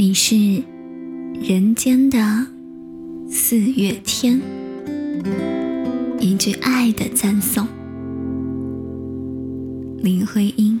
你是人间的四月天，一句爱的赞颂。林徽因，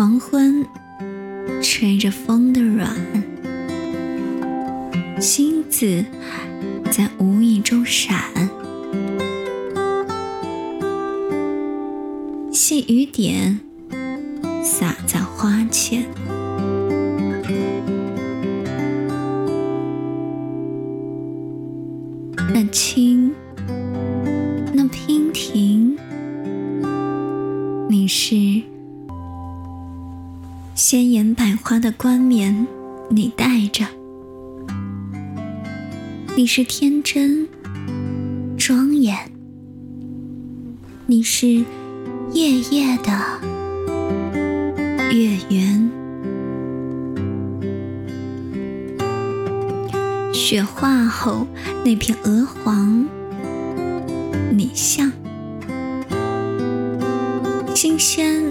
黄昏吹着风的软，星子在无意中闪。细雨点洒在花前，那青，那娉婷，你是鲜艳百花的冠冕，你戴着；你是天真庄严，你是。夜夜的月圆，雪化后那片鹅黄，你像新鲜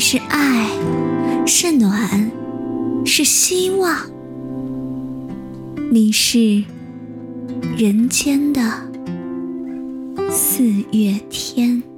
是爱，是暖，是希望。你是人间的四月天。